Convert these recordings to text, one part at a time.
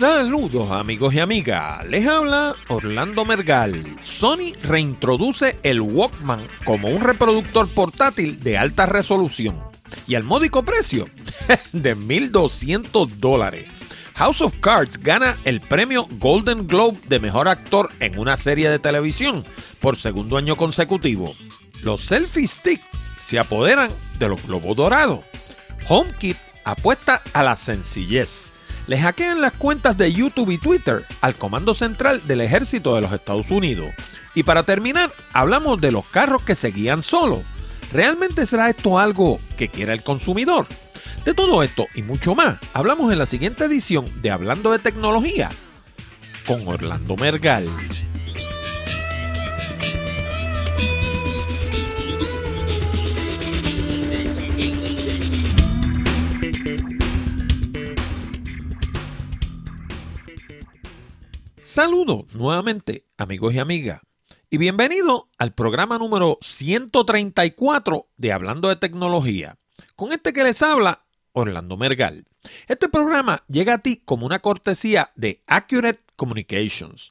Saludos amigos y amigas, les habla Orlando Mergal. Sony reintroduce el Walkman como un reproductor portátil de alta resolución y al módico precio de 1.200 dólares. House of Cards gana el premio Golden Globe de Mejor Actor en una serie de televisión por segundo año consecutivo. Los selfie stick se apoderan de los globos dorados. HomeKit apuesta a la sencillez le hackean las cuentas de YouTube y Twitter al Comando Central del Ejército de los Estados Unidos. Y para terminar, hablamos de los carros que se guían solos. ¿Realmente será esto algo que quiera el consumidor? De todo esto y mucho más, hablamos en la siguiente edición de Hablando de Tecnología con Orlando Mergal. Saludos nuevamente amigos y amigas y bienvenido al programa número 134 de Hablando de Tecnología. Con este que les habla, Orlando Mergal. Este programa llega a ti como una cortesía de Accurate Communications.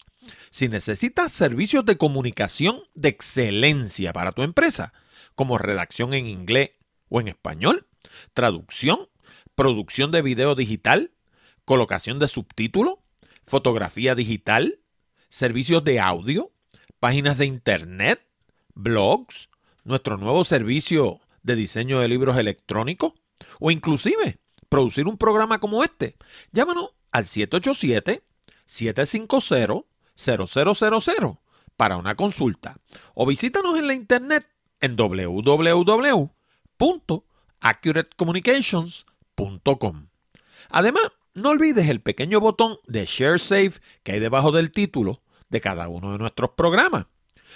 Si necesitas servicios de comunicación de excelencia para tu empresa, como redacción en inglés o en español, traducción, producción de video digital, colocación de subtítulos, fotografía digital, servicios de audio, páginas de internet, blogs, nuestro nuevo servicio de diseño de libros electrónicos o inclusive producir un programa como este. Llámanos al 787-750-0000 para una consulta o visítanos en la internet en www.accuratecommunications.com. Además, no olvides el pequeño botón de Share Save que hay debajo del título de cada uno de nuestros programas.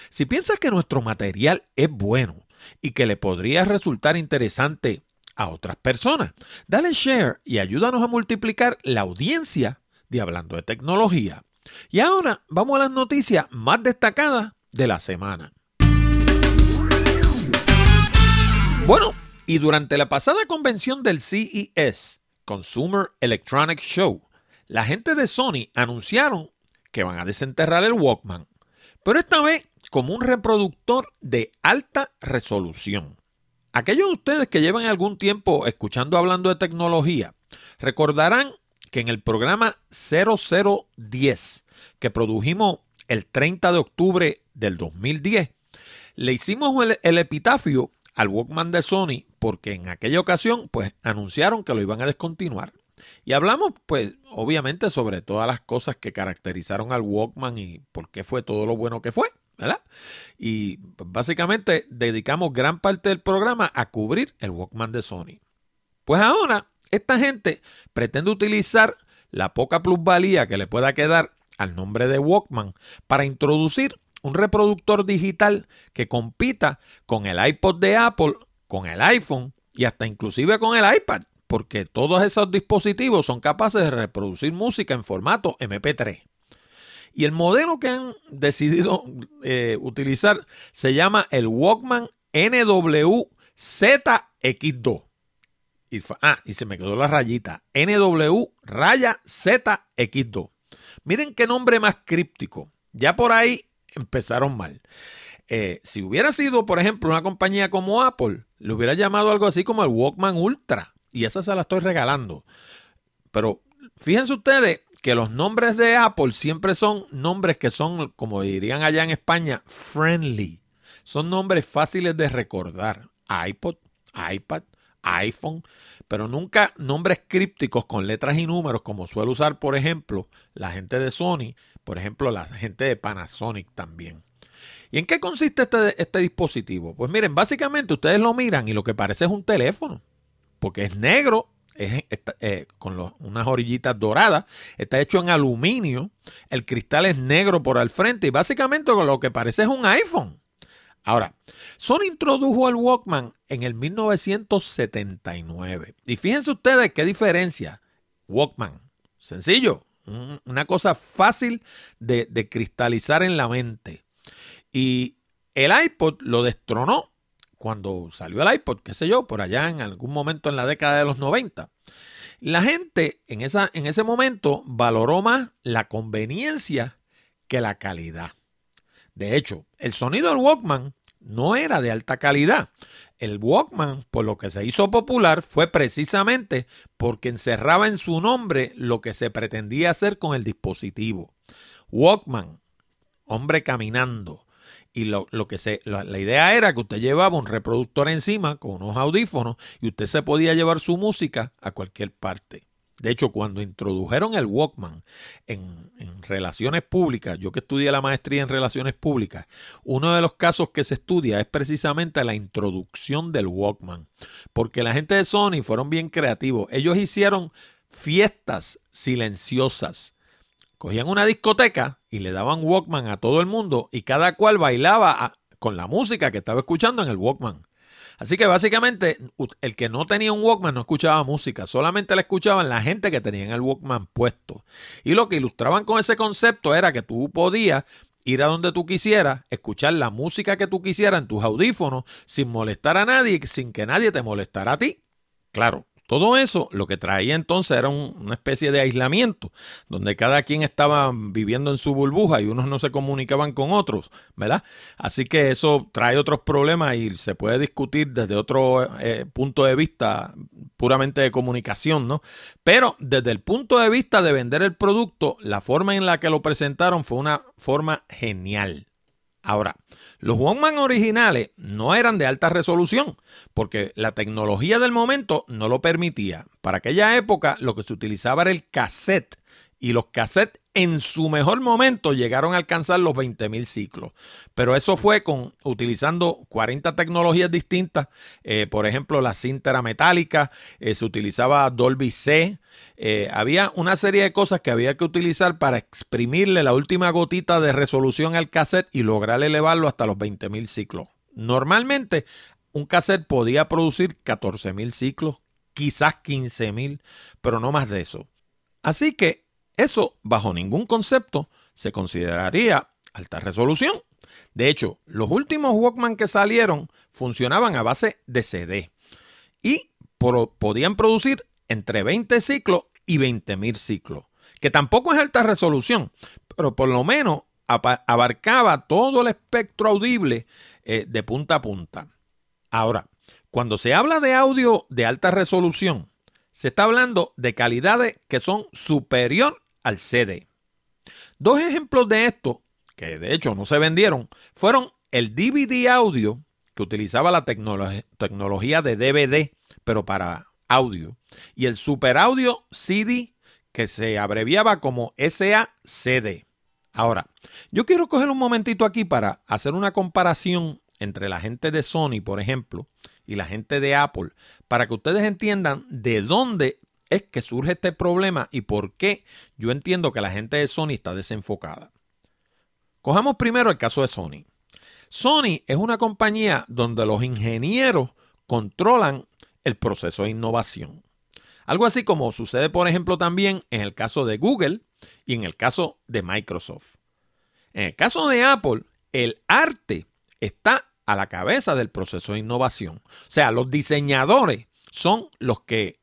Si piensas que nuestro material es bueno y que le podría resultar interesante a otras personas, dale share y ayúdanos a multiplicar la audiencia de Hablando de Tecnología. Y ahora vamos a las noticias más destacadas de la semana. Bueno, y durante la pasada convención del CES, Consumer Electronics Show, la gente de Sony anunciaron que van a desenterrar el Walkman, pero esta vez como un reproductor de alta resolución. Aquellos de ustedes que llevan algún tiempo escuchando hablando de tecnología, recordarán que en el programa 0010 que produjimos el 30 de octubre del 2010, le hicimos el, el epitafio al Walkman de Sony porque en aquella ocasión pues anunciaron que lo iban a descontinuar. Y hablamos pues obviamente sobre todas las cosas que caracterizaron al Walkman y por qué fue todo lo bueno que fue, ¿verdad? Y básicamente dedicamos gran parte del programa a cubrir el Walkman de Sony. Pues ahora esta gente pretende utilizar la poca plusvalía que le pueda quedar al nombre de Walkman para introducir un reproductor digital que compita con el iPod de Apple, con el iPhone y hasta inclusive con el iPad, porque todos esos dispositivos son capaces de reproducir música en formato MP3. Y el modelo que han decidido eh, utilizar se llama el Walkman NWZX2. Y, ah, y se me quedó la rayita. NW raya ZX2. Miren qué nombre más críptico. Ya por ahí empezaron mal. Eh, si hubiera sido, por ejemplo, una compañía como Apple, le hubiera llamado algo así como el Walkman Ultra. Y esa se la estoy regalando. Pero fíjense ustedes que los nombres de Apple siempre son nombres que son, como dirían allá en España, friendly. Son nombres fáciles de recordar. iPod, iPad, iPhone, pero nunca nombres crípticos con letras y números como suele usar, por ejemplo, la gente de Sony por ejemplo, la gente de Panasonic también. ¿Y en qué consiste este, este dispositivo? Pues miren, básicamente ustedes lo miran y lo que parece es un teléfono, porque es negro, es, eh, con unas orillitas doradas, está hecho en aluminio, el cristal es negro por al frente y básicamente lo que parece es un iPhone. Ahora, Sony introdujo el Walkman en el 1979. Y fíjense ustedes qué diferencia. Walkman, sencillo, una cosa fácil de, cristalizar en la mente. Y el iPod lo destronó cuando salió el iPod, qué sé yo, por allá en algún momento en la década de los 90. La gente en, esa, en ese momento valoró más la conveniencia que la calidad. De hecho, el sonido del Walkman no era de alta calidad. El Walkman, por lo que se hizo popular, fue precisamente porque encerraba en su nombre lo que se pretendía hacer con el dispositivo. Walkman, hombre caminando. Y lo, que se, la, la, idea era que usted llevaba un reproductor encima con unos audífonos y usted se podía llevar su música a cualquier parte. De hecho, cuando introdujeron el Walkman en, relaciones públicas, yo que estudié la maestría en relaciones públicas, uno de los casos que se estudia es precisamente la introducción del Walkman. Porque la gente de Sony fueron bien creativos. Ellos hicieron fiestas silenciosas. Cogían una discoteca y le daban Walkman a todo el mundo y cada cual bailaba con la música que estaba escuchando en el Walkman. Así que básicamente el que no tenía un Walkman no escuchaba música, solamente la escuchaban la gente que tenía el Walkman puesto. Y lo que ilustraban con ese concepto era que tú podías ir a donde tú quisieras, escuchar la música que tú quisieras en tus audífonos sin molestar a nadie, sin que nadie te molestara a ti. Claro, todo eso lo que traía entonces era una especie de aislamiento, donde cada quien estaba viviendo en su burbuja y unos no se comunicaban con otros, ¿verdad? Así que eso trae otros problemas y se puede discutir desde otro eh, punto de vista puramente de comunicación, ¿no? Pero desde el punto de vista de vender el producto, la forma en la que lo presentaron fue una forma genial. Ahora, los Walkman originales no eran de alta resolución porque la tecnología del momento no lo permitía. Para aquella época lo que se utilizaba era el cassette y los cassettes en su mejor momento llegaron a alcanzar los 20.000 ciclos. Pero eso fue con utilizando 40 tecnologías distintas. Eh, por ejemplo, la cinta era metálica, eh, se utilizaba Dolby C. Eh, había una serie de cosas que había que utilizar para exprimirle la última gotita de resolución al cassette y lograr elevarlo hasta los 20.000 ciclos. Normalmente, un cassette podía producir 14.000 ciclos, quizás 15.000, pero no más de eso. Así que eso, bajo ningún concepto, se consideraría alta resolución. De hecho, los últimos Walkman que salieron funcionaban a base de CD y podían producir entre 20 ciclos y 20.000 ciclos, que tampoco es alta resolución, pero por lo menos abarcaba todo el espectro audible eh, de punta a punta. Ahora, cuando se habla de audio de alta resolución, se está hablando de calidades que son superior al CD. Dos ejemplos de esto, que de hecho no se vendieron, fueron el DVD audio, que utilizaba la tecnología de DVD, pero para audio, y el Super Audio CD, que se abreviaba como SACD. Ahora, yo quiero coger un momentito aquí para hacer una comparación entre la gente de Sony, por ejemplo, y la gente de Apple, para que ustedes entiendan de dónde es que surge este problema y por qué yo entiendo que la gente de Sony está desenfocada. Cojamos primero el caso de Sony. Sony es una compañía donde los ingenieros controlan el proceso de innovación. Algo así como sucede, por ejemplo, también en el caso de Google y en el caso de Microsoft. En el caso de Apple, el arte está a la cabeza del proceso de innovación. O sea, los diseñadores son los que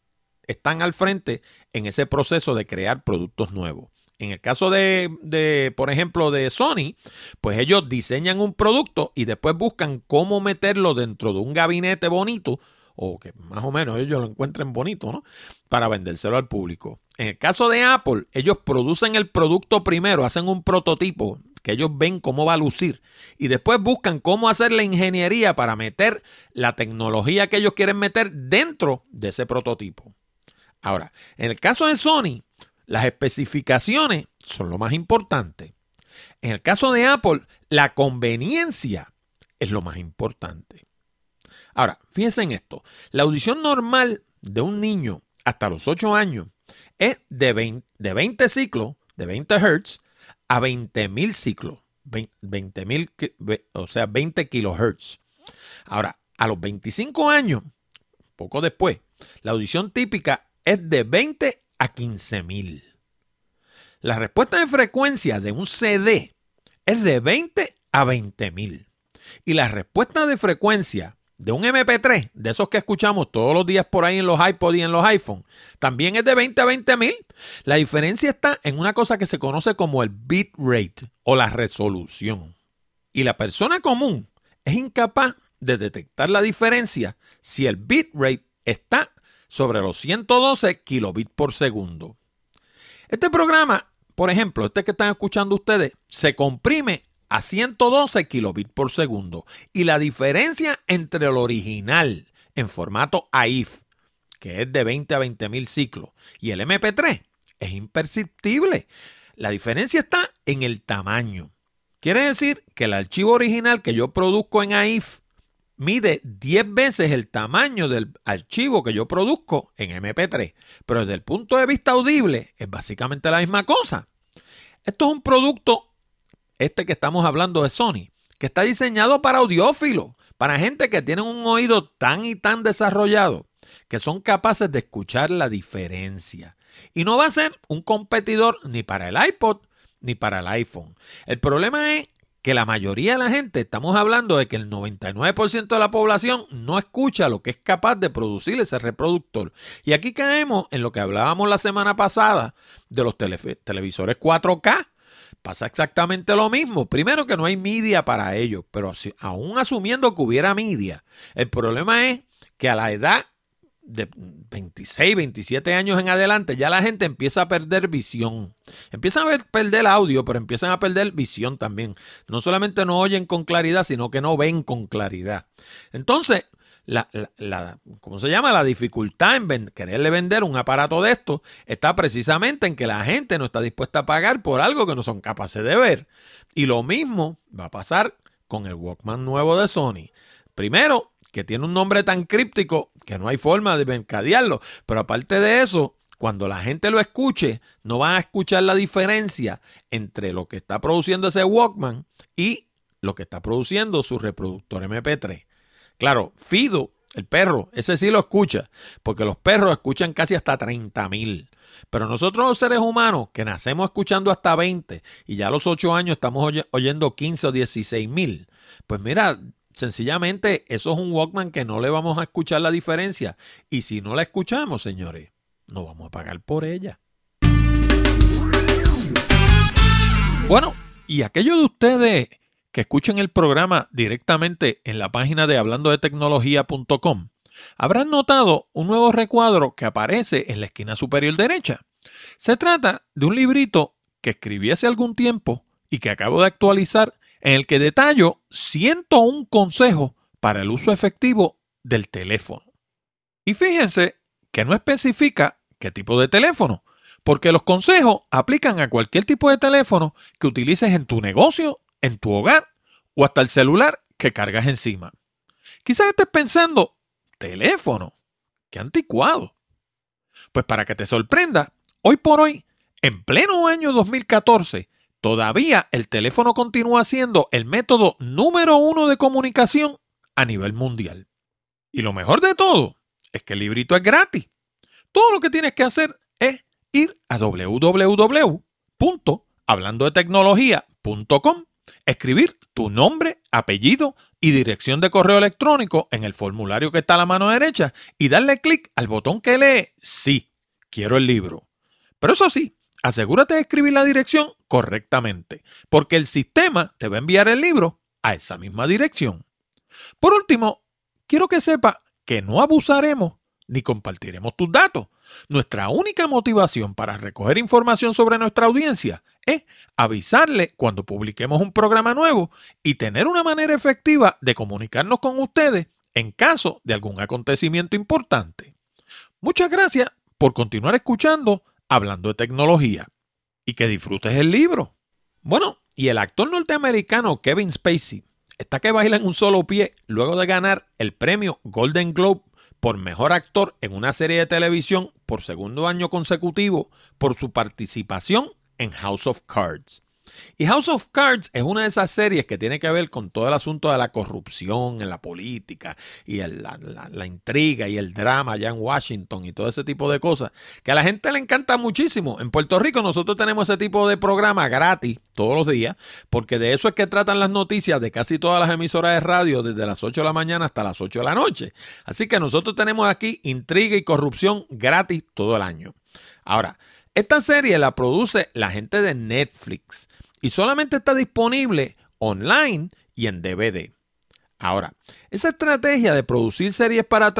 están al frente en ese proceso de crear productos nuevos. En el caso de, por ejemplo, de Sony, pues ellos diseñan un producto y después buscan cómo meterlo dentro de un gabinete bonito o que más o menos ellos lo encuentren bonito, ¿no? Para vendérselo al público. En el caso de Apple, ellos producen el producto primero, hacen un prototipo que ellos ven cómo va a lucir y después buscan cómo hacer la ingeniería para meter la tecnología que ellos quieren meter dentro de ese prototipo. Ahora, en el caso de Sony, las especificaciones son lo más importante. En el caso de Apple, la conveniencia es lo más importante. Ahora, fíjense en esto. La audición normal de un niño hasta los 8 años es de 20, ciclos, de 20 Hz, a 20.000 ciclos. 20 o sea, 20 kilohertz. Ahora, a los 25 años, poco después, la audición típica es de 20 a 15 mil. La respuesta de frecuencia de un CD es de 20 a 20 mil. Y la respuesta de frecuencia de un MP3, de esos que escuchamos todos los días por ahí en los iPods y en los iPhones, también es de 20 a 20 mil. La diferencia está en una cosa que se conoce como el bit rate o la resolución. Y la persona común es incapaz de detectar la diferencia si el bit rate está sobre los 112 kilobits por segundo. Este programa, por ejemplo, este que están escuchando ustedes, se comprime a 112 kilobits por segundo. Y la diferencia entre el original en formato AIF, que es de 20 a 20 mil ciclos, y el MP3 es imperceptible. La diferencia está en el tamaño. Quiere decir que el archivo original que yo produzco en AIF mide 10 veces el tamaño del archivo que yo produzco en MP3. Pero desde el punto de vista audible es básicamente la misma cosa. Esto es un producto este que estamos hablando de Sony, que está diseñado para audiófilos, para gente que tiene un oído tan y tan desarrollado que son capaces de escuchar la diferencia. Y no va a ser un competidor ni para el iPod ni para el iPhone. El problema es que la mayoría de la gente, estamos hablando de que el 99% de la población no escucha lo que es capaz de producir ese reproductor. Y aquí caemos en lo que hablábamos la semana pasada de los televisores 4K pasa exactamente lo mismo. Primero que no hay media para ellos, pero aún asumiendo que hubiera media, el problema es que a la edad de 26, 27 años en adelante, ya la gente empieza a perder visión. Empiezan a perder audio, pero empiezan a perder visión también. No solamente no oyen con claridad, sino que no ven con claridad. Entonces, la, la, ¿cómo se llama? La dificultad en quererle vender un aparato de esto está precisamente en que la gente no está dispuesta a pagar por algo que no son capaces de ver. Y lo mismo va a pasar con el Walkman nuevo de Sony. Primero, que tiene un nombre tan críptico que no hay forma de mercadearlo. Pero aparte de eso, cuando la gente lo escuche, no van a escuchar la diferencia entre lo que está produciendo ese Walkman y lo que está produciendo su reproductor MP3. Claro, Fido, el perro, ese sí lo escucha, porque los perros escuchan casi hasta 30 mil. Pero nosotros los seres humanos, que nacemos escuchando hasta 20 y ya a los 8 años estamos oyendo 15 o 16 mil, pues mira, sencillamente eso es un Walkman que no le vamos a escuchar la diferencia. Y si no la escuchamos, señores, no vamos a pagar por ella. Bueno, y aquellos de ustedes que escuchen el programa directamente en la página de hablando de tecnología.com, habrán notado un nuevo recuadro que aparece en la esquina superior derecha. Se trata de un librito que escribí hace algún tiempo y que acabo de actualizar en el que detallo 101 consejos para el uso efectivo del teléfono. Y fíjense que no especifica qué tipo de teléfono, porque los consejos aplican a cualquier tipo de teléfono que utilices en tu negocio en tu hogar o hasta el celular que cargas encima. Quizás estés pensando, teléfono, qué anticuado. Pues para que te sorprenda, hoy por hoy, en pleno año 2014, todavía el teléfono continúa siendo el método número uno de comunicación a nivel mundial. Y lo mejor de todo es que el librito es gratis. Todo lo que tienes que hacer es ir a www.hablandodetecnología.com escribir tu nombre, apellido y dirección de correo electrónico en el formulario que está a la mano derecha y darle clic al botón que lee Sí, quiero el libro. Pero eso sí, asegúrate de escribir la dirección correctamente, porque el sistema te va a enviar el libro a esa misma dirección. Por último, quiero que sepa que no abusaremos ni compartiremos tus datos. Nuestra única motivación para recoger información sobre nuestra audiencia es avisarle cuando publiquemos un programa nuevo y tener una manera efectiva de comunicarnos con ustedes en caso de algún acontecimiento importante. Muchas gracias por continuar escuchando Hablando de Tecnología y que disfrutes el libro. Bueno, y el actor norteamericano Kevin Spacey está que baila en un solo pie luego de ganar el premio Golden Globe por mejor actor en una serie de televisión por segundo año consecutivo por su participación en House of Cards. Y House of Cards es una de esas series que tiene que ver con todo el asunto de la corrupción en la política y la, intriga y el drama allá en Washington y todo ese tipo de cosas que a la gente le encanta muchísimo. En Puerto Rico nosotros tenemos ese tipo de programa gratis todos los días porque de eso es que tratan las noticias de casi todas las emisoras de radio desde las 8 de la mañana hasta las 8 de la noche. Así que nosotros tenemos aquí intriga y corrupción gratis todo el año. Ahora, esta serie la produce la gente de Netflix y solamente está disponible online y en DVD. Ahora, esa estrategia de producir series para,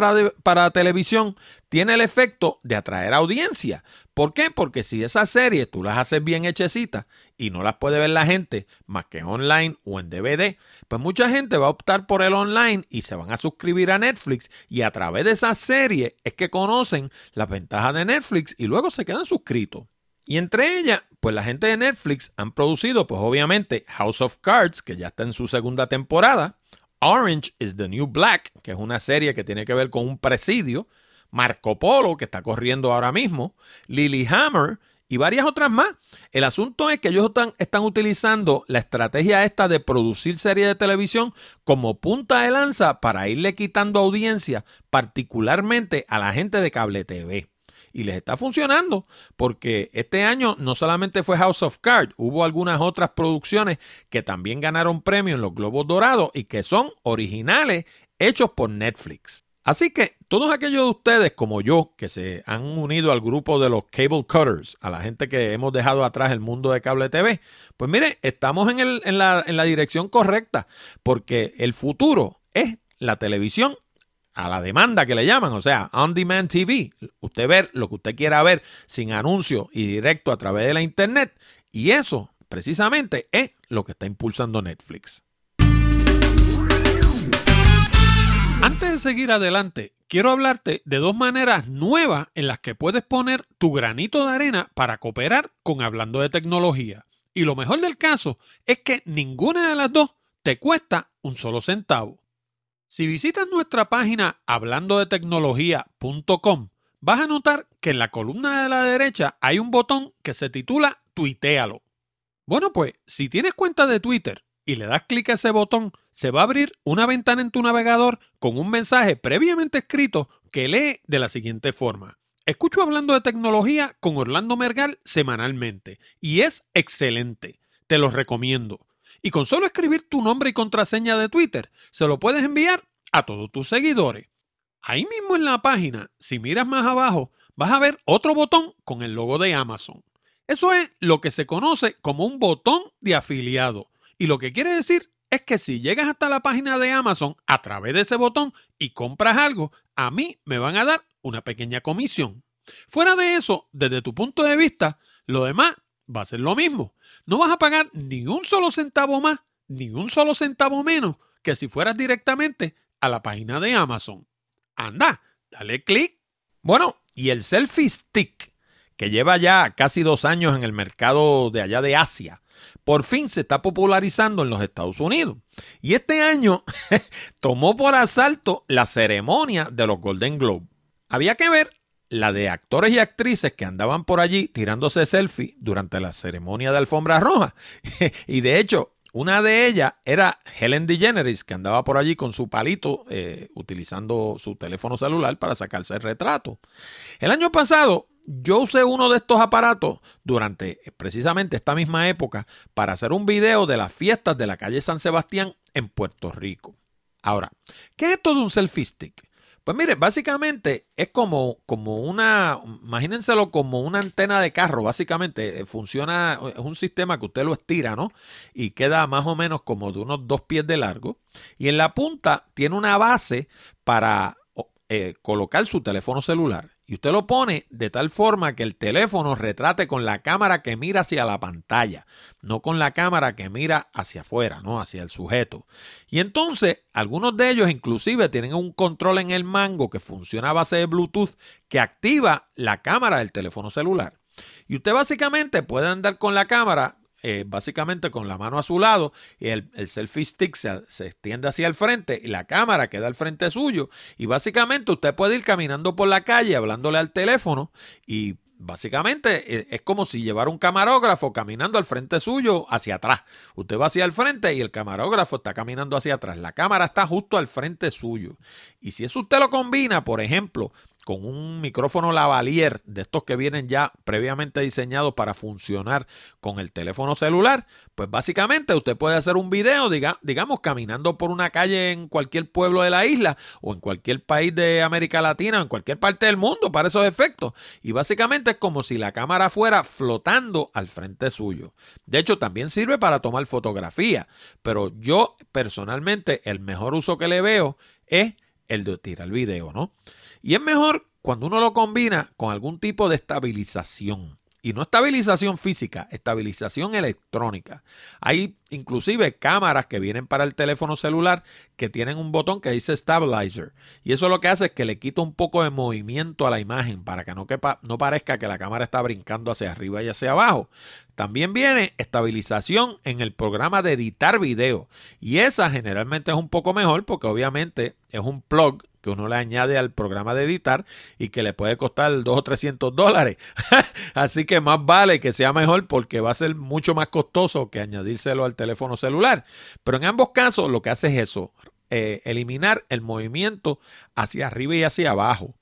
para, televisión tiene el efecto de atraer audiencia. ¿Por qué? Porque si esas series tú las haces bien hechecitas y no las puede ver la gente más que online o en DVD, pues mucha gente va a optar por el online y se van a suscribir a Netflix y a través de esa serie es que conocen las ventajas de Netflix y luego se quedan suscritos. Y entre ellas, pues la gente de Netflix han producido, pues obviamente, House of Cards, que ya está en su segunda temporada, Orange is the New Black, que es una serie que tiene que ver con un presidio, Marco Polo, que está corriendo ahora mismo, Hammer y varias otras más. El asunto es que ellos están, están, utilizando la estrategia esta de producir series de televisión como punta de lanza para irle quitando audiencia, particularmente a la gente de cable TV y les está funcionando porque este año no solamente fue House of Cards, hubo algunas otras producciones que también ganaron premios en los Globos Dorados y que son originales hechos por Netflix. Así que todos aquellos de ustedes como yo que se han unido al grupo de los cable cutters, a la gente que hemos dejado atrás el mundo de cable TV, pues mire, estamos en, en, la, en la dirección correcta porque el futuro es la televisión a la demanda que le llaman, o sea, on demand TV. Usted ver lo que usted quiera ver sin anuncio y directo a través de la internet. Y eso precisamente es lo que está impulsando Netflix. Antes de seguir adelante, quiero hablarte de dos maneras nuevas en las que puedes poner tu granito de arena para cooperar con Hablando de Tecnología. Y lo mejor del caso es que ninguna de las dos te cuesta un solo centavo. Si visitas nuestra página hablando de tecnología.com, vas a notar que en la columna de la derecha hay un botón que se titula Tuitealo. Bueno, pues si tienes cuenta de Twitter y le das clic a ese botón, se va a abrir una ventana en tu navegador con un mensaje previamente escrito que lee de la siguiente forma. Escucho hablando de tecnología con Orlando Mergal semanalmente y es excelente. Te lo recomiendo. Y con solo escribir tu nombre y contraseña de Twitter, se lo puedes enviar a todos tus seguidores. Ahí mismo en la página, si miras más abajo, vas a ver otro botón con el logo de Amazon. Eso es lo que se conoce como un botón de afiliado. Y lo que quiere decir es que si llegas hasta la página de Amazon a través de ese botón y compras algo, a mí me van a dar una pequeña comisión. Fuera de eso, desde tu punto de vista, lo demás va a ser lo mismo. No vas a pagar ni un solo centavo más, ni un solo centavo menos que si fueras directamente a la página de Amazon. Anda, dale clic. Bueno, y el selfie stick, que lleva ya casi dos años en el mercado de allá de Asia, por fin se está popularizando en los Estados Unidos. Y este año tomó por asalto la ceremonia de los Golden Globe. Había que ver la de actores y actrices que andaban por allí tirándose selfie durante la ceremonia de alfombra roja. y de hecho, una de ellas era Helen DeGeneres, que andaba por allí con su palito eh, utilizando su teléfono celular para sacarse el retrato. El año pasado yo usé uno de estos aparatos durante precisamente esta misma época para hacer un video de las fiestas de la calle San Sebastián en Puerto Rico. Ahora, ¿qué es esto de un selfie stick? Pues mire, básicamente es como, como una, imagínenselo como una antena de carro, básicamente eh, funciona, es un sistema que usted lo estira, ¿no? Y queda más o menos como de unos dos pies de largo. Y en la punta tiene una base para eh, colocar su teléfono celular. Y usted lo pone de tal forma que el teléfono retrate con la cámara que mira hacia la pantalla, no con la cámara que mira hacia afuera, no hacia el sujeto. Y entonces, algunos de ellos inclusive tienen un control en el mango que funciona a base de Bluetooth que activa la cámara del teléfono celular. Y usted básicamente puede andar con la cámara eh, básicamente con la mano a su lado y el, selfie stick se, se, extiende hacia el frente y la cámara queda al frente suyo y básicamente usted puede ir caminando por la calle hablándole al teléfono y Básicamente eh, es como si llevara un camarógrafo caminando al frente suyo hacia atrás. Usted va hacia el frente y el camarógrafo está caminando hacia atrás. La cámara está justo al frente suyo. Y si eso usted lo combina, por ejemplo, con un micrófono lavalier de estos que vienen ya previamente diseñados para funcionar con el teléfono celular, pues básicamente usted puede hacer un video, digamos, caminando por una calle en cualquier pueblo de la isla o en cualquier país de América Latina o en cualquier parte del mundo para esos efectos. Y básicamente es como si la cámara fuera flotando al frente suyo. De hecho, también sirve para tomar fotografía, pero yo personalmente el mejor uso que le veo es el de tirar el video, ¿no? Y es mejor cuando uno lo combina con algún tipo de estabilización. Y no estabilización física, estabilización electrónica. Hay inclusive cámaras que vienen para el teléfono celular que tienen un botón que dice stabilizer. Y eso lo que hace es que le quita un poco de movimiento a la imagen para que no, no parezca que la cámara está brincando hacia arriba y hacia abajo. También viene estabilización en el programa de editar video. Y esa generalmente es un poco mejor porque obviamente es un plug que uno le añade al programa de editar y que le puede costar 2 o 300 dólares. Así que más vale que sea mejor porque va a ser mucho más costoso que añadírselo al teléfono celular. Pero en ambos casos lo que hace es eso, eh, eliminar el movimiento hacia arriba y hacia abajo.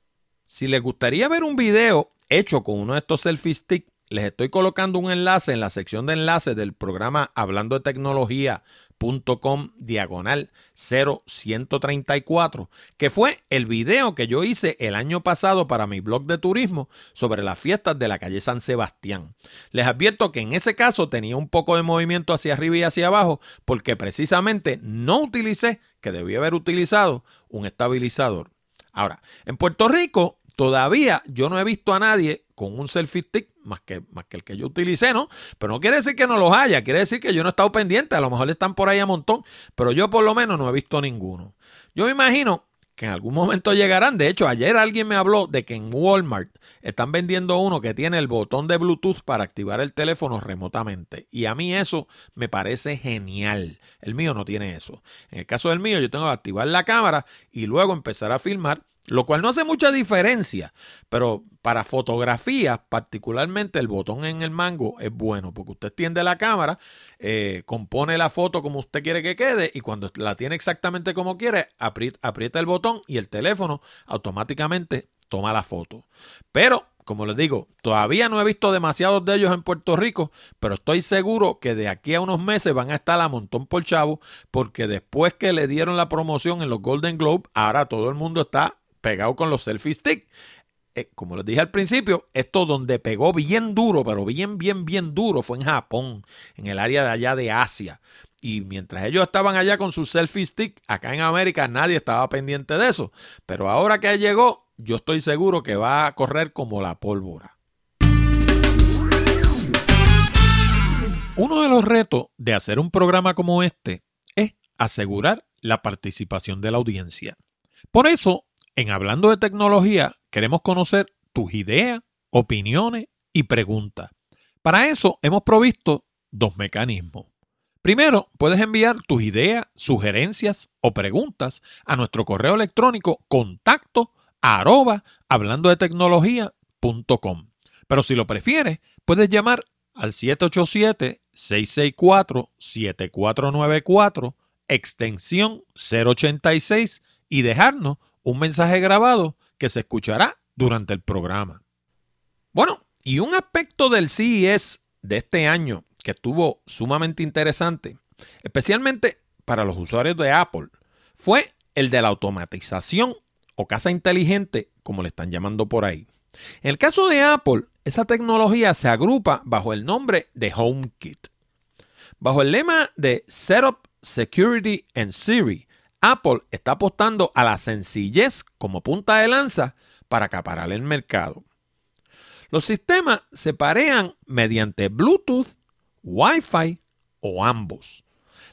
Si les gustaría ver un video hecho con uno de estos selfie sticks, les estoy colocando un enlace en la sección de enlaces del programa Hablando de Tecnología .com diagonal 0134, que fue el video que yo hice el año pasado para mi blog de turismo sobre las fiestas de la calle San Sebastián. Les advierto que en ese caso tenía un poco de movimiento hacia arriba y hacia abajo porque precisamente no utilicé, que debía haber utilizado, un estabilizador. Ahora, en Puerto Rico todavía yo no he visto a nadie con un selfie stick más que, más que el que yo utilicé, ¿no? Pero no quiere decir que no los haya, quiere decir que yo no he estado pendiente, a lo mejor están por ahí a montón, pero yo por lo menos no he visto ninguno. Yo me imagino que en algún momento llegarán. De hecho, ayer alguien me habló de que en Walmart están vendiendo uno que tiene el botón de Bluetooth para activar el teléfono remotamente. Y a mí eso me parece genial. El mío no tiene eso. En el caso del mío, yo tengo que activar la cámara y luego empezar a filmar lo cual no hace mucha diferencia, pero para fotografías, particularmente el botón en el mango es bueno, porque usted tiende la cámara, eh, compone la foto como usted quiere que quede y cuando la tiene exactamente como quiere, aprieta el botón y el teléfono automáticamente toma la foto. Pero como les digo, todavía no he visto demasiados de ellos en Puerto Rico, pero estoy seguro que de aquí a unos meses van a estar a montón por chavo, porque después que le dieron la promoción en los Golden Globe, ahora todo el mundo está pegado con los selfie stick. Eh, como les dije al principio, esto donde pegó bien duro, pero bien, bien, bien duro, fue en Japón, en el área de allá de Asia. Y mientras ellos estaban allá con su selfie stick, acá en América nadie estaba pendiente de eso. Pero ahora que llegó, yo estoy seguro que va a correr como la pólvora. Uno de los retos de hacer un programa como este es asegurar la participación de la audiencia. Por eso en Hablando de Tecnología, queremos conocer tus ideas, opiniones y preguntas. Para eso hemos provisto dos mecanismos. Primero, puedes enviar tus ideas, sugerencias o preguntas a nuestro correo electrónico contacto arroba hablando de tecnología.com. Pero si lo prefieres, puedes llamar al 787-664-7494, extensión 086 y dejarnos un mensaje grabado que se escuchará durante el programa. Bueno, y un aspecto del CES de este año que estuvo sumamente interesante, especialmente para los usuarios de Apple, fue el de la automatización o casa inteligente, como le están llamando por ahí. En el caso de Apple, esa tecnología se agrupa bajo el nombre de HomeKit. Bajo el lema de Setup Security and Siri, Apple está apostando a la sencillez como punta de lanza para acaparar el mercado. Los sistemas se parean mediante Bluetooth, Wi-Fi o ambos.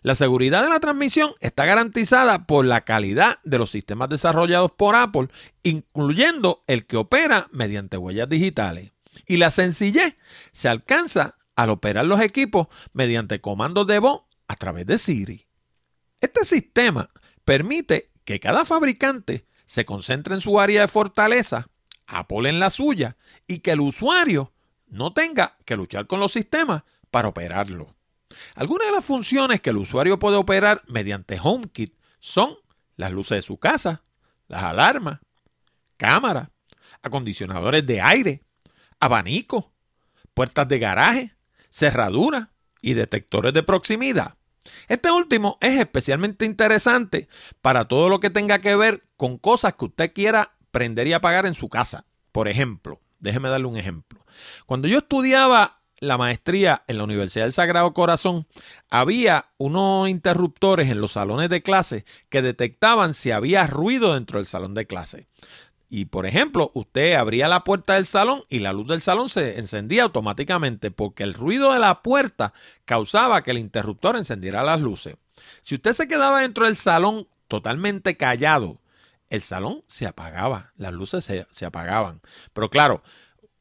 La seguridad de la transmisión está garantizada por la calidad de los sistemas desarrollados por Apple, incluyendo el que opera mediante huellas digitales. Y la sencillez se alcanza al operar los equipos mediante comandos de voz a través de Siri. Este sistema permite que cada fabricante se concentre en su área de fortaleza, Apple en la suya y que el usuario no tenga que luchar con los sistemas para operarlo. Algunas de las funciones que el usuario puede operar mediante HomeKit son las luces de su casa, las alarmas, cámaras, acondicionadores de aire, abanicos, puertas de garaje, cerraduras y detectores de proximidad. Este último es especialmente interesante para todo lo que tenga que ver con cosas que usted quiera prender y apagar en su casa. Por ejemplo, déjeme darle un ejemplo. Cuando yo estudiaba la maestría en la Universidad del Sagrado Corazón, había unos interruptores en los salones de clase que detectaban si había ruido dentro del salón de clase. Y por ejemplo, usted abría la puerta del salón y la luz del salón se encendía automáticamente porque el ruido de la puerta causaba que el interruptor encendiera las luces. Si usted se quedaba dentro del salón totalmente callado, el salón se apagaba, las luces se, apagaban. Pero claro,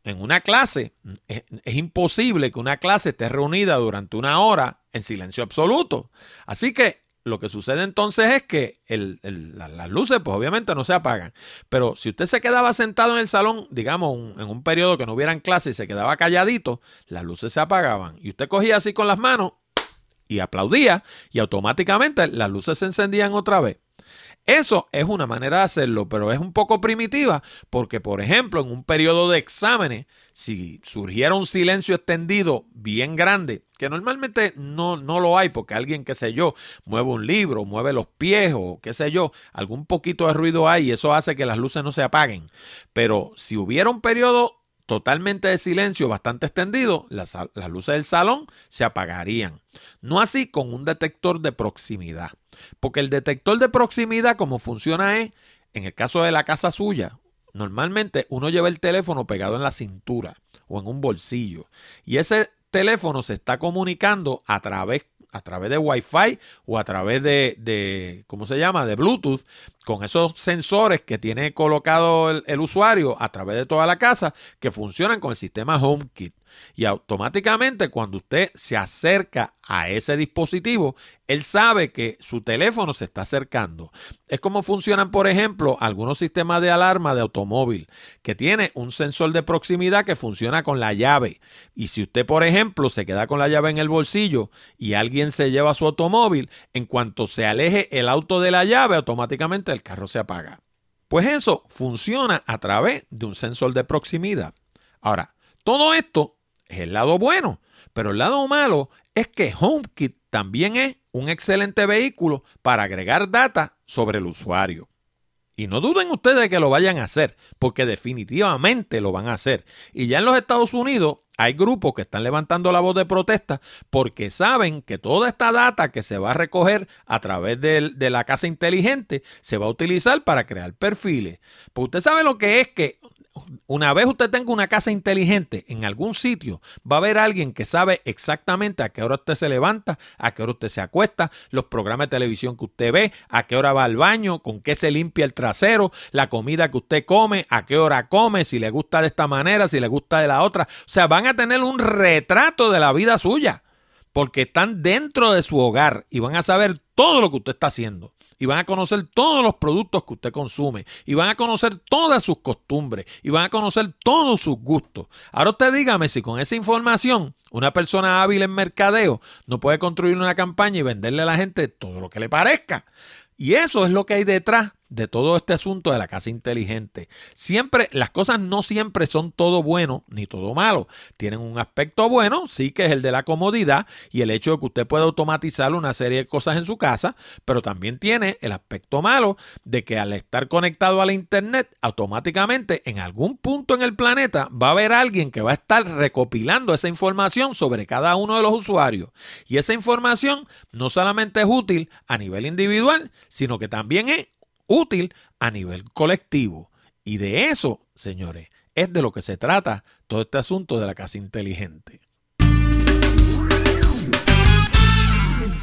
en una clase es, es, imposible que una clase esté reunida durante una hora en silencio absoluto. Así que lo que sucede entonces es que las luces, pues obviamente no se apagan. Pero si usted se quedaba sentado en el salón, digamos, en un periodo que no hubieran clase y se quedaba calladito, las luces se apagaban. Y usted cogía así con las manos y aplaudía y automáticamente las luces se encendían otra vez. Eso es una manera de hacerlo, pero es un poco primitiva porque, por ejemplo, en un periodo de exámenes, si surgiera un silencio extendido bien grande, que normalmente no, no lo hay porque alguien, qué sé yo, mueve un libro, mueve los pies o qué sé yo, algún poquito de ruido hay y eso hace que las luces no se apaguen. Pero si hubiera un periodo totalmente de silencio bastante extendido, las, las, luces del salón se apagarían. No así con un detector de proximidad. Porque el detector de proximidad, como funciona es, en el caso de la casa suya, normalmente uno lleva el teléfono pegado en la cintura o en un bolsillo. Y ese teléfono se está comunicando a través a través de Wi-Fi o a través de, de, ¿cómo se llama?, de Bluetooth, con esos sensores que tiene colocado el, el, usuario a través de toda la casa que funcionan con el sistema HomeKit. Y automáticamente cuando usted se acerca a ese dispositivo, él sabe que su teléfono se está acercando. Es como funcionan, por ejemplo, algunos sistemas de alarma de automóvil, que tiene un sensor de proximidad que funciona con la llave. Y si usted, por ejemplo, se queda con la llave en el bolsillo y alguien se lleva su automóvil, en cuanto se aleje el auto de la llave, automáticamente el carro se apaga. Pues eso funciona a través de un sensor de proximidad. Ahora, todo esto es el lado bueno, pero el lado malo es que HomeKit también es un excelente vehículo para agregar data sobre el usuario. Y no duden ustedes que lo vayan a hacer, porque definitivamente lo van a hacer. Y ya en los Estados Unidos hay grupos que están levantando la voz de protesta porque saben que toda esta data que se va a recoger a través de, de la casa inteligente se va a utilizar para crear perfiles. Pues usted sabe lo que es que una vez usted tenga una casa inteligente en algún sitio, va a haber alguien que sabe exactamente a qué hora usted se levanta, a qué hora usted se acuesta, los programas de televisión que usted ve, a qué hora va al baño, con qué se limpia el trasero, la comida que usted come, a qué hora come, si le gusta de esta manera, si le gusta de la otra. O sea, van a tener un retrato de la vida suya porque están dentro de su hogar y van a saber todo lo que usted está haciendo y van a conocer todos los productos que usted consume y van a conocer todas sus costumbres y van a conocer todos sus gustos. Ahora usted dígame si con esa información una persona hábil en mercadeo no puede construir una campaña y venderle a la gente todo lo que le parezca. Y eso es lo que hay detrás de todo este asunto de la casa inteligente. Siempre, las cosas no siempre son todo bueno ni todo malo. Tienen un aspecto bueno, sí que es el de la comodidad y el hecho de que usted pueda automatizar una serie de cosas en su casa, pero también tiene el aspecto malo de que al estar conectado a la internet, automáticamente en algún punto en el planeta va a haber alguien que va a estar recopilando esa información sobre cada uno de los usuarios. Y esa información no solamente es útil a nivel individual, sino que también es útil a nivel colectivo. Y de eso, señores, es de lo que se trata todo este asunto de la casa inteligente.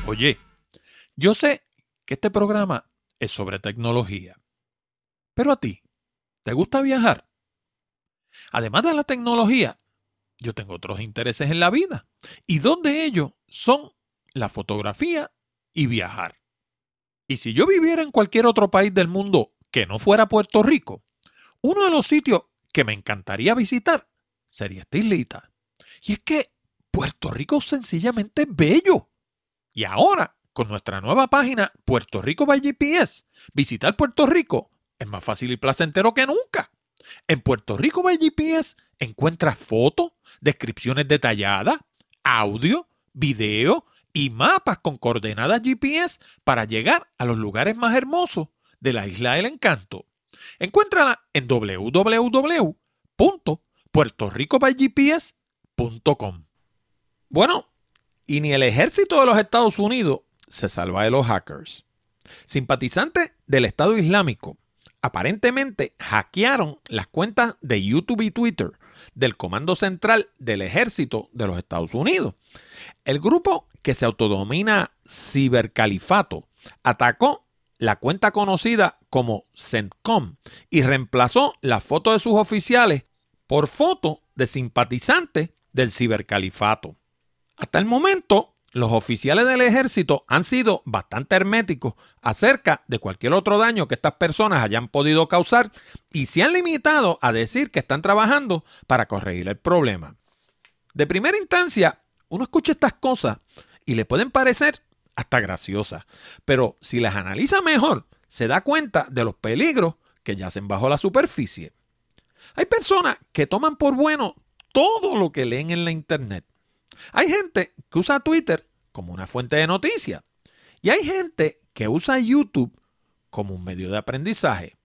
Oye, yo sé que este programa es sobre tecnología, pero a ti, ¿te gusta viajar? Además de la tecnología, yo tengo otros intereses en la vida y dos de ellos son la fotografía y viajar. Y si yo viviera en cualquier otro país del mundo que no fuera Puerto Rico, uno de los sitios que me encantaría visitar sería esta islita. Y es que Puerto Rico sencillamente es bello. Y ahora, con nuestra nueva página Puerto Rico by GPS, visitar Puerto Rico es más fácil y placentero que nunca. En Puerto Rico by GPS encuentras fotos, descripciones detalladas, audio, video y mapas con coordenadas GPS para llegar a los lugares más hermosos de la isla del encanto. Encuéntrala en www.puertoricobygps.com. Bueno, y ni el ejército de los Estados Unidos se salva de los hackers. Simpatizantes del Estado Islámico aparentemente hackearon las cuentas de YouTube y Twitter del Comando Central del Ejército de los Estados Unidos. El grupo que se autodomina Cibercalifato atacó la cuenta conocida como CENTCOM y reemplazó la foto de sus oficiales por foto de simpatizantes del cibercalifato. Hasta el momento, los oficiales del ejército han sido bastante herméticos acerca de cualquier otro daño que estas personas hayan podido causar y se han limitado a decir que están trabajando para corregir el problema. De primera instancia, uno escucha estas cosas y le pueden parecer hasta graciosas, pero si las analiza mejor, se da cuenta de los peligros que yacen bajo la superficie. Hay personas que toman por bueno todo lo que leen en la internet. Hay gente que usa Twitter como una fuente de noticias y hay gente que usa YouTube como un medio de aprendizaje.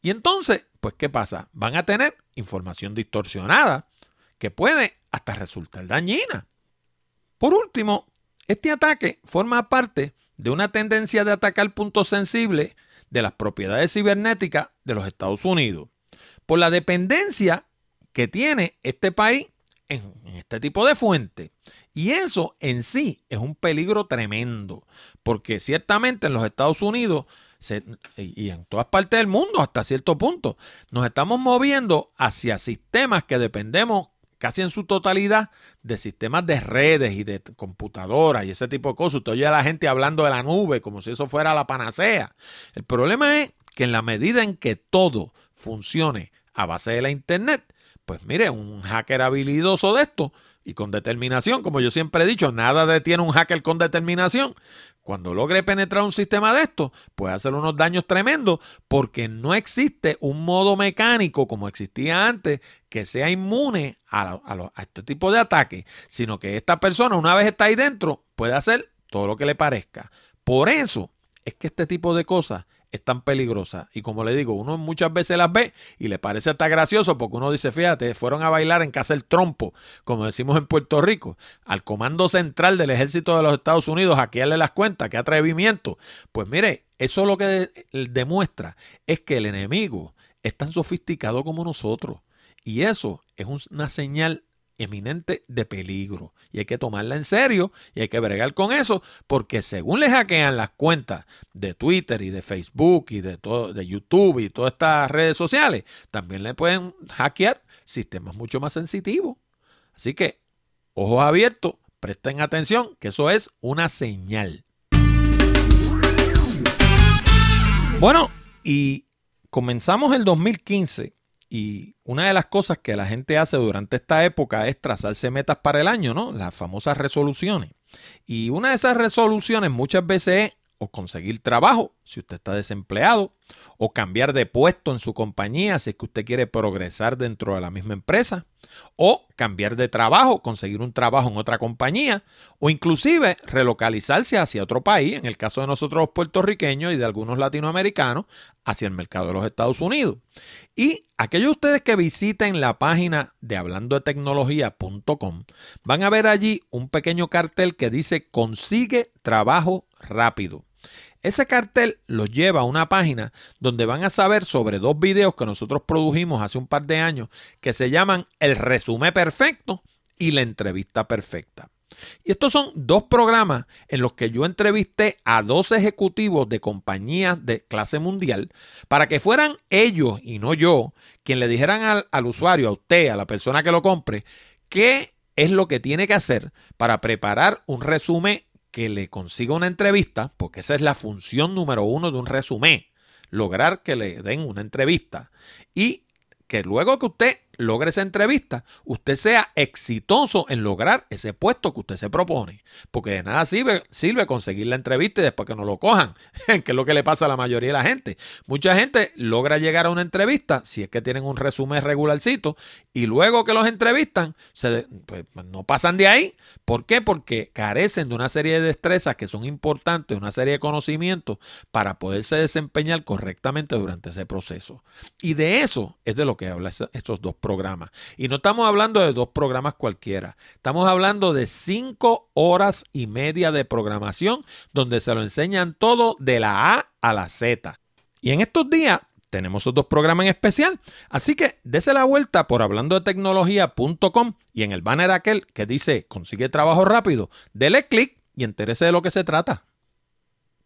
Y entonces, pues, ¿qué pasa? Van a tener información distorsionada que puede hasta resultar dañina. Por último, este ataque forma parte de una tendencia de atacar puntos sensibles de las propiedades cibernéticas de los Estados Unidos, por la dependencia que tiene este país en, este tipo de fuente. Y eso en sí es un peligro tremendo, porque ciertamente en los Estados Unidos y en todas partes del mundo hasta cierto punto, nos estamos moviendo hacia sistemas que dependemos casi en su totalidad de sistemas de redes y de computadoras y ese tipo de cosas. Usted oye a la gente hablando de la nube como si eso fuera la panacea. El problema es que en la medida en que todo funcione a base de la Internet, pues mire, un hacker habilidoso de esto y con determinación, como yo siempre he dicho, nada detiene un hacker con determinación, cuando logre penetrar un sistema de estos, puede hacer unos daños tremendos porque no existe un modo mecánico como existía antes que sea inmune a, este tipo de ataques, sino que esta persona una vez está ahí dentro puede hacer todo lo que le parezca. Por eso es que este tipo de cosas es tan peligrosa. Y como le digo, uno muchas veces las ve y le parece hasta gracioso porque uno dice, fíjate, fueron a bailar en casa el trompo, como decimos en Puerto Rico, al comando central del ejército de los Estados Unidos, a hackearle las cuentas, qué atrevimiento. Pues mire, eso lo que demuestra es que el enemigo es tan sofisticado como nosotros. Y eso es una señal eminente de peligro y hay que tomarla en serio y hay que bregar con eso porque según le hackean las cuentas de Twitter y de Facebook y de todo de YouTube y todas estas redes sociales, también le pueden hackear sistemas mucho más sensitivos. Así que ojos abiertos, presten atención que eso es una señal. Bueno, y comenzamos el 2015 y una de las cosas que la gente hace durante esta época es trazarse metas para el año, ¿no? Las famosas resoluciones. Y una de esas resoluciones muchas veces es o conseguir trabajo si usted está desempleado, o cambiar de puesto en su compañía si es que usted quiere progresar dentro de la misma empresa, o cambiar de trabajo, conseguir un trabajo en otra compañía, o inclusive relocalizarse hacia otro país, en el caso de nosotros puertorriqueños y de algunos latinoamericanos, hacia el mercado de los Estados Unidos. Y aquellos de ustedes que visiten la página de hablando de tecnología.com van a ver allí un pequeño cartel que dice consigue trabajo rápido. Ese cartel los lleva a una página donde van a saber sobre dos videos que nosotros produjimos hace un par de años que se llaman El resumen perfecto y La entrevista perfecta. Y estos son dos programas en los que yo entrevisté a dos ejecutivos de compañías de clase mundial para que fueran ellos y no yo quien le dijeran al, al usuario, a usted, a la persona que lo compre, qué es lo que tiene que hacer para preparar un resumen que le consiga una entrevista, porque esa es la función número uno de un resumen, lograr que le den una entrevista. Y que luego que usted logre esa entrevista, usted sea exitoso en lograr ese puesto que usted se propone. Porque de nada sirve, conseguir la entrevista y después que no lo cojan, que es lo que le pasa a la mayoría de la gente. Mucha gente logra llegar a una entrevista, si es que tienen un resumen regularcito, y luego que los entrevistan, pues, no pasan de ahí. ¿Por qué? Porque carecen de una serie de destrezas que son importantes, una serie de conocimientos para poderse desempeñar correctamente durante ese proceso. Y de eso es de lo que hablan estos dos programas. Y no estamos hablando de dos programas cualquiera. Estamos hablando de cinco horas y media de programación donde se lo enseñan todo de la A a la Z. Y en estos días tenemos esos dos programas en especial. Así que dese la vuelta por hablando de tecnología.com y en el banner aquel que dice consigue trabajo rápido, dele clic y entérese de lo que se trata.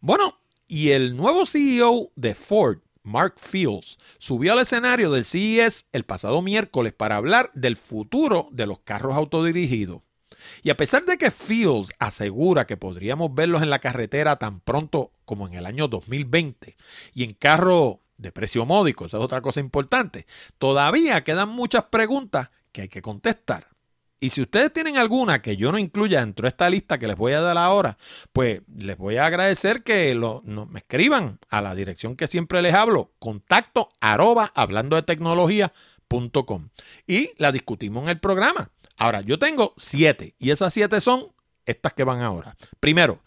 Bueno, y el nuevo CEO de Ford Mark Fields, subió al escenario del CES el pasado miércoles para hablar del futuro de los carros autodirigidos. Y a pesar de que Fields asegura que podríamos verlos en la carretera tan pronto como en el año 2020 y en carros de precio módico, esa es otra cosa importante, todavía quedan muchas preguntas que hay que contestar. Y si ustedes tienen alguna que yo no incluya dentro de esta lista que les voy a dar ahora, pues les voy a agradecer que lo, me escriban a la dirección que siempre les hablo, contacto arroba hablando de y la discutimos en el programa. Ahora, yo tengo siete y esas siete son estas que van ahora. Primero,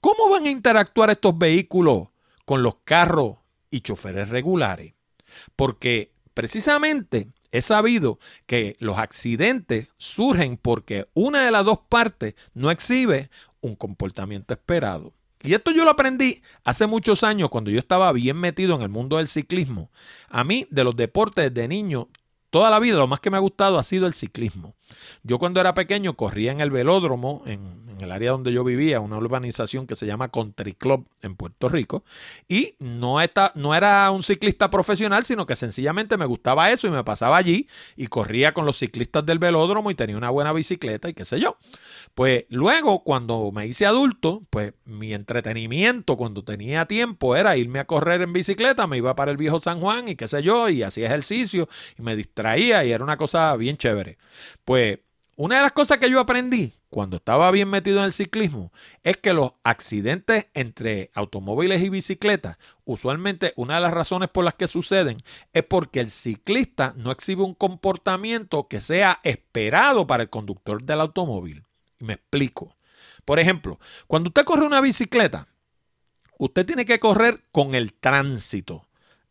¿cómo van a interactuar estos vehículos con los carros y choferes regulares? Porque precisamente He sabido que los accidentes surgen porque una de las dos partes no exhibe un comportamiento esperado. Y esto yo lo aprendí hace muchos años cuando yo estaba bien metido en el mundo del ciclismo. A mí, de los deportes de niño, toda la vida lo más que me ha gustado ha sido el ciclismo. Yo cuando era pequeño corría en el velódromo, en, el área donde yo vivía, una urbanización que se llama Country Club en Puerto Rico, y no, no era un ciclista profesional, sino que sencillamente me gustaba eso y me pasaba allí y corría con los ciclistas del velódromo y tenía una buena bicicleta y qué sé yo. Pues luego, cuando me hice adulto, pues mi entretenimiento cuando tenía tiempo era irme a correr en bicicleta, me iba para el viejo San Juan y qué sé yo, y hacía ejercicio y me distraía y era una cosa bien chévere. Pues una de las cosas que yo aprendí cuando estaba bien metido en el ciclismo es que los accidentes entre automóviles y bicicletas, usualmente una de las razones por las que suceden es porque el ciclista no exhibe un comportamiento que sea esperado para el conductor del automóvil. me explico. Por ejemplo, cuando usted corre una bicicleta, usted tiene que correr con el tránsito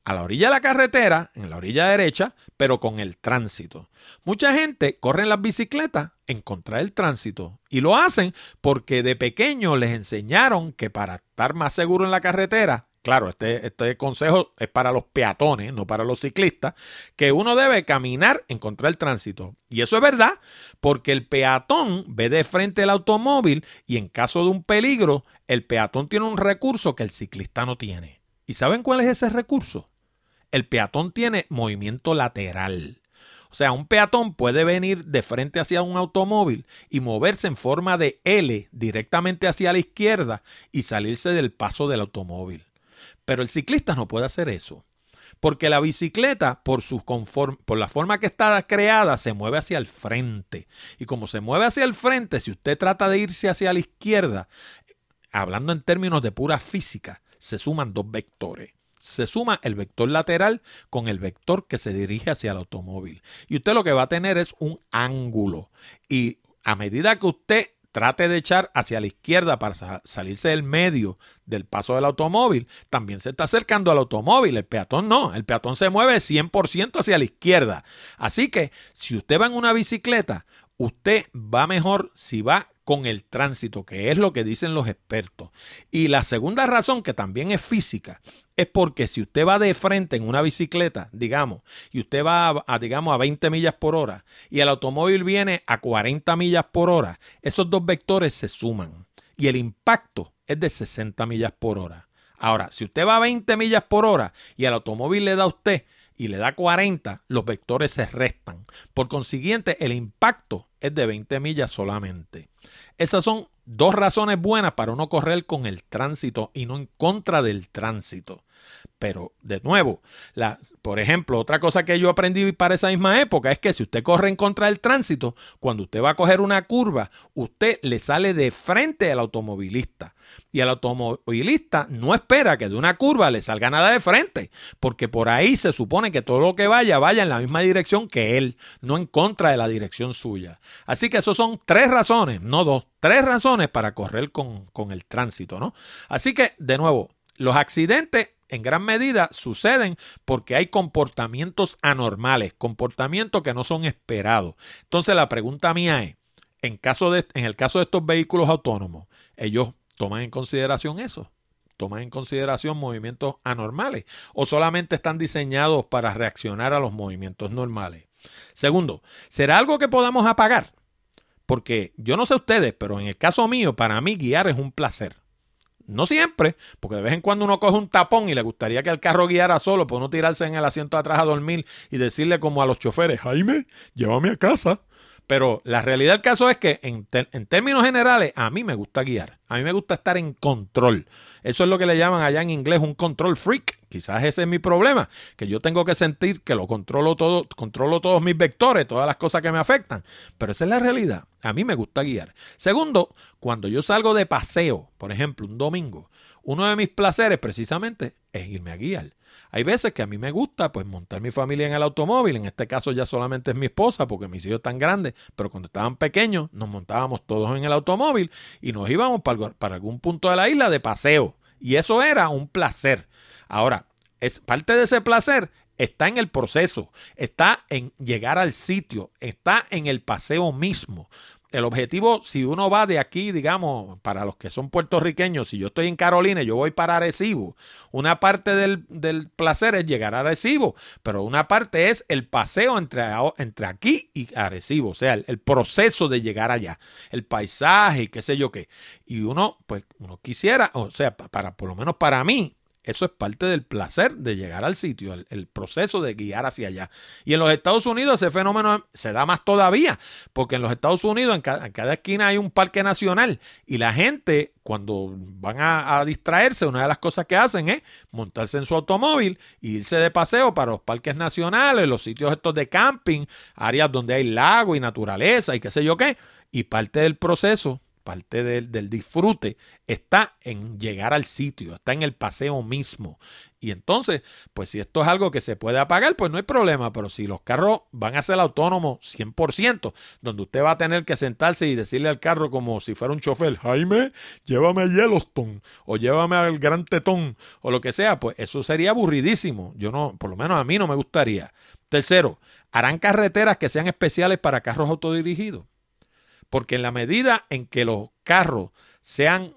a la orilla de la carretera, en la orilla derecha, pero con el tránsito. Mucha gente corre en las bicicletas en contra del tránsito y lo hacen porque de pequeño les enseñaron que para estar más seguro en la carretera, claro, este, este consejo es para los peatones, no para los ciclistas, que uno debe caminar en contra del tránsito. Y eso es verdad, porque el peatón ve de frente el automóvil y en caso de un peligro, el peatón tiene un recurso que el ciclista no tiene. ¿Y saben cuál es ese recurso? El peatón tiene movimiento lateral. O sea, un peatón puede venir de frente hacia un automóvil y moverse en forma de L directamente hacia la izquierda y salirse del paso del automóvil. Pero el ciclista no puede hacer eso. Porque la bicicleta, por, su por la forma que está creada, se mueve hacia el frente. Y como se mueve hacia el frente, si usted trata de irse hacia la izquierda, hablando en términos de pura física, se suman dos vectores se suma el vector lateral con el vector que se dirige hacia el automóvil. Y usted lo que va a tener es un ángulo. Y a medida que usted trate de echar hacia la izquierda para salirse del medio del paso del automóvil, también se está acercando al automóvil. El peatón no, el peatón se mueve 100% hacia la izquierda. Así que si usted va en una bicicleta, usted va mejor si va con el tránsito, que es lo que dicen los expertos. Y la segunda razón, que también es física, es porque si usted va de frente en una bicicleta, digamos, y usted va a, digamos, a 20 millas por hora y el automóvil viene a 40 millas por hora, esos dos vectores se suman y el impacto es de 60 millas por hora. Ahora, si usted va a 20 millas por hora y el automóvil le da a usted y le da 40, los vectores se restan. Por consiguiente, el impacto es de 20 millas solamente. Esas son dos razones buenas para uno correr con el tránsito y no en contra del tránsito. Pero, de nuevo, la, por ejemplo, otra cosa que yo aprendí para esa misma época es que si usted corre en contra del tránsito, cuando usted va a coger una curva, usted le sale de frente al automovilista. Y el automovilista no espera que de una curva le salga nada de frente, porque por ahí se supone que todo lo que vaya vaya en la misma dirección que él, no en contra de la dirección suya. Así que esos son tres razones, no dos, tres razones para correr con, con el tránsito, ¿no? Así que, de nuevo, los accidentes en gran medida suceden porque hay comportamientos anormales, comportamientos que no son esperados. Entonces la pregunta mía es, en, el caso de estos vehículos autónomos, ellos toman en consideración eso, toman en consideración movimientos anormales o solamente están diseñados para reaccionar a los movimientos normales. Segundo, ¿será algo que podamos apagar? Porque yo no sé ustedes, pero en el caso mío, para mí guiar es un placer. No siempre, porque de vez en cuando uno coge un tapón y le gustaría que el carro guiara solo, pues no tirarse en el asiento de atrás a dormir y decirle como a los choferes, Jaime, llévame a casa. Pero la realidad del caso es que en, en, términos generales a mí me gusta guiar, a mí me gusta estar en control. Eso es lo que le llaman allá en inglés un control freak. Quizás ese es mi problema, que yo tengo que sentir que lo controlo todo, controlo todos mis vectores, todas las cosas que me afectan. Pero esa es la realidad. A mí me gusta guiar. Segundo, cuando yo salgo de paseo, por ejemplo, un domingo, uno de mis placeres precisamente es irme a guiar. Hay veces que a mí me gusta pues montar mi familia en el automóvil, en este caso ya solamente es mi esposa porque mis hijos están grandes, pero cuando estaban pequeños nos montábamos todos en el automóvil y nos íbamos para, algún punto de la isla de paseo. Y eso era un placer. Ahora, es parte de ese placer está en el proceso, está en llegar al sitio, está en el paseo mismo el objetivo, si uno va de aquí, digamos, para los que son puertorriqueños, si yo estoy en Carolina yo voy para Arecibo, una parte del, placer es llegar a Arecibo, pero una parte es el paseo entre, entre aquí y Arecibo, o sea, el, proceso de llegar allá, el paisaje qué sé yo qué. Y uno, pues, uno quisiera, o sea, para, por lo menos para mí, eso es parte del placer de llegar al sitio, el, proceso de guiar hacia allá. Y en los Estados Unidos ese fenómeno se da más todavía, porque en los Estados Unidos en cada, esquina hay un parque nacional y la gente cuando van a, distraerse, una de las cosas que hacen es montarse en su automóvil e irse de paseo para los parques nacionales, los sitios estos de camping, áreas donde hay lago y naturaleza y qué sé yo qué. Y parte del proceso parte del, disfrute está en llegar al sitio, está en el paseo mismo. Y entonces, pues si esto es algo que se puede apagar, pues no hay problema. Pero si los carros van a ser autónomos 100%, donde usted va a tener que sentarse y decirle al carro como si fuera un chofer, Jaime, llévame a Yellowstone o llévame al Gran Tetón o lo que sea, pues eso sería aburridísimo. Yo no, por lo menos a mí no me gustaría. Tercero, harán carreteras que sean especiales para carros autodirigidos. Porque en la medida en que los carros sean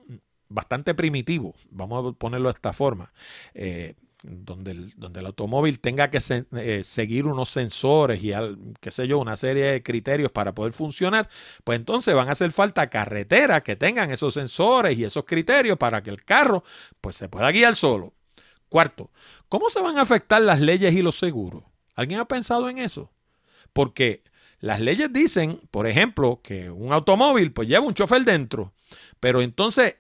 bastante primitivos, vamos a ponerlo de esta forma, eh, donde, el, donde el automóvil tenga que eh, seguir unos sensores y, qué sé yo, una serie de criterios para poder funcionar, pues entonces van a hacer falta carreteras que tengan esos sensores y esos criterios para que el carro pues se pueda guiar solo. Cuarto, ¿cómo se van a afectar las leyes y los seguros? ¿Alguien ha pensado en eso? Porque las leyes dicen, por ejemplo, que un automóvil pues lleva un chofer dentro, pero entonces,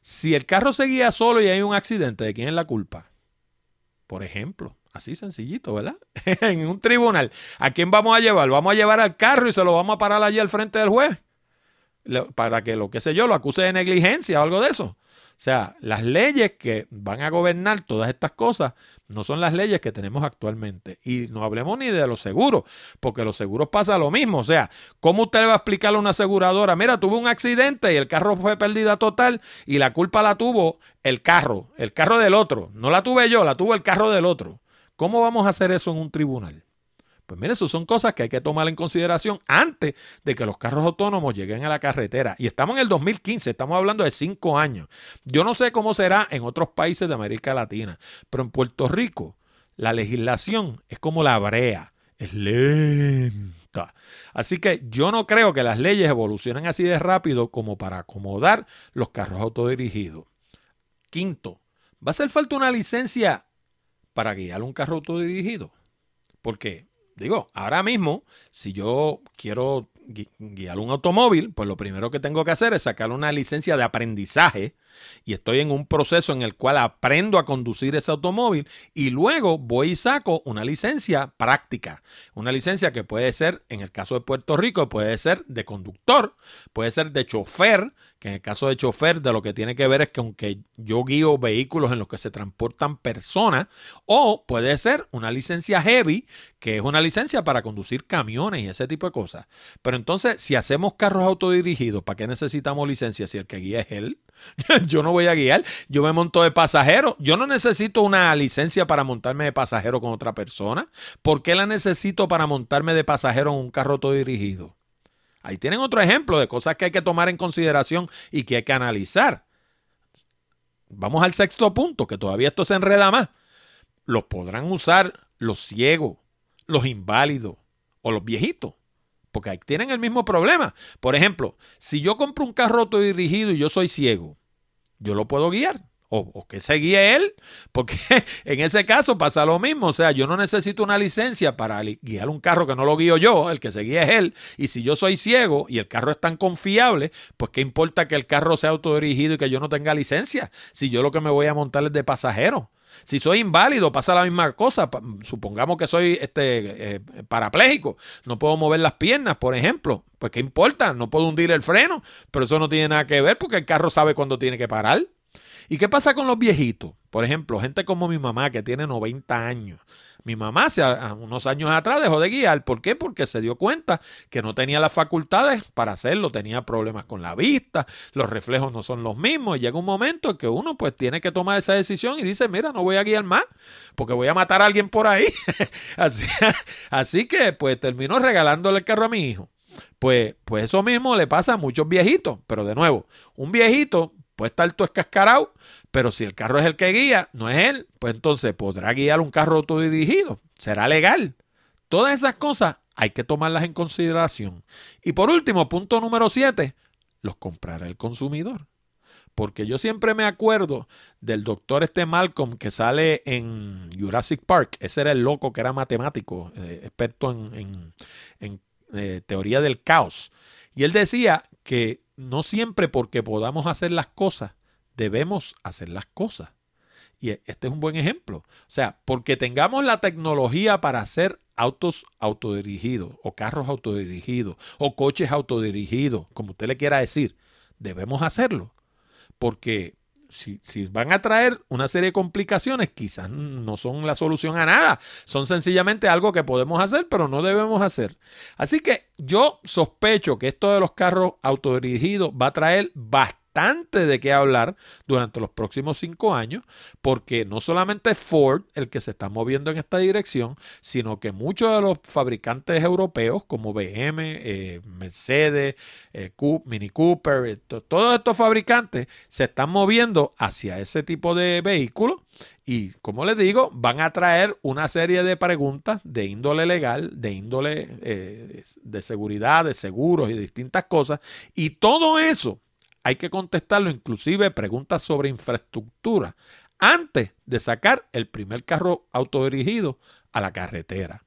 si el carro se guía solo y hay un accidente, ¿de quién es la culpa? Por ejemplo, así sencillito, ¿verdad? en un tribunal, ¿a quién vamos a llevar? Vamos a llevar al carro y se lo vamos a parar allí al frente del juez para que lo que sé yo lo acuse de negligencia o algo de eso. Sea, las leyes que van a gobernar todas estas cosas no son las leyes que tenemos actualmente. Y no hablemos ni de los seguros, porque los seguros pasa lo mismo. O sea, ¿cómo usted le va a explicarle a una aseguradora? Mira, tuve un accidente y el carro fue pérdida total y la culpa la tuvo el carro, el carro del otro. No la tuve yo, la tuvo el carro del otro. ¿Cómo vamos a hacer eso en un tribunal? Pues mire, eso son cosas que hay que tomar en consideración antes de que los carros autónomos lleguen a la carretera. Y estamos en el 2015, estamos hablando de cinco años. Yo no sé cómo será en otros países de América Latina, pero en Puerto Rico la legislación es como la brea, es lenta. Así que yo no creo que las leyes evolucionen así de rápido como para acomodar los carros autodirigidos. Quinto, ¿va a hacer falta una licencia para guiar un carro autodirigido? Porque Digo, ahora mismo, si yo quiero guiar un automóvil, pues lo primero que tengo que hacer es sacar una licencia de aprendizaje y estoy en un proceso en el cual aprendo a conducir ese automóvil y luego voy y saco una licencia práctica, una licencia que puede ser, en el caso de Puerto Rico, puede ser de conductor, puede ser de chofer, que en el caso de chofer de lo que tiene que ver es que aunque yo guío vehículos en los que se transportan personas, o puede ser una licencia heavy, que es una licencia para conducir camiones y ese tipo de cosas. Pero entonces, si hacemos carros autodirigidos, ¿para qué necesitamos licencia si el que guía es él? yo no voy a guiar, yo me monto de pasajero. Yo no necesito una licencia para montarme de pasajero con otra persona. ¿Por qué la necesito para montarme de pasajero en un carro autodirigido? Ahí tienen otro ejemplo de cosas que hay que tomar en consideración y que hay que analizar. Vamos al sexto punto, que todavía esto se enreda más. Los podrán usar los ciegos, los inválidos o los viejitos. Porque ahí tienen el mismo problema. Por ejemplo, si yo compro un carro autodirigido y yo soy ciego, yo lo puedo guiar o, que se guíe él, porque en ese caso pasa lo mismo. O sea, yo no necesito una licencia para guiar un carro que no lo guío yo, el que se guía es él. Y si yo soy ciego y el carro es tan confiable, pues qué importa que el carro sea autodirigido y que yo no tenga licencia, si yo lo que me voy a montar es de pasajero. Si soy inválido, pasa la misma cosa. Supongamos que soy este, eh, parapléjico, no puedo mover las piernas, por ejemplo. Pues qué importa, no puedo hundir el freno, pero eso no tiene nada que ver porque el carro sabe cuándo tiene que parar. ¿Y qué pasa con los viejitos? Por ejemplo, gente como mi mamá que tiene 90 años. Mi mamá hace unos años atrás dejó de guiar. ¿Por qué? Porque se dio cuenta que no tenía las facultades para hacerlo. Tenía problemas con la vista, los reflejos no son los mismos. Y llega un momento en que uno pues tiene que tomar esa decisión y dice, mira, no voy a guiar más porque voy a matar a alguien por ahí. así, así que pues terminó regalándole el carro a mi hijo. Pues, pues eso mismo le pasa a muchos viejitos. Pero de nuevo, un viejito puede estar todo escascarado, pero si el carro es el que guía, no es él, pues entonces podrá guiar un carro autodirigido. Será legal. Todas esas cosas hay que tomarlas en consideración. Y por último, punto número 7, los comprará el consumidor. Porque yo siempre me acuerdo del doctor este Malcolm que sale en Jurassic Park. Ese era el loco que era matemático, eh, experto en, eh, teoría del caos. Y él decía que no siempre porque podamos hacer las cosas, debemos hacer las cosas. Y e, este es un buen ejemplo. O sea, porque tengamos la tecnología para hacer autos autodirigidos o carros autodirigidos o coches autodirigidos, como usted le quiera decir, debemos hacerlo. Porque si, si, van a traer una serie de complicaciones, quizás no son la solución a nada. Son sencillamente algo que podemos hacer, pero no debemos hacer. Así que yo sospecho que esto de los carros autodirigidos va a traer bastante de qué hablar durante los próximos cinco años, porque no solamente Ford el que se está moviendo en esta dirección, sino que muchos de los fabricantes europeos como BM, eh, Mercedes, eh, Mini Cooper, eh, todos estos fabricantes se están moviendo hacia ese tipo de vehículos. Y como les digo, van a traer una serie de preguntas de índole legal, de índole de seguridad, de seguros y distintas cosas. Y todo eso hay que contestarlo, inclusive preguntas sobre infraestructura, antes de sacar el primer carro autodirigido a la carretera.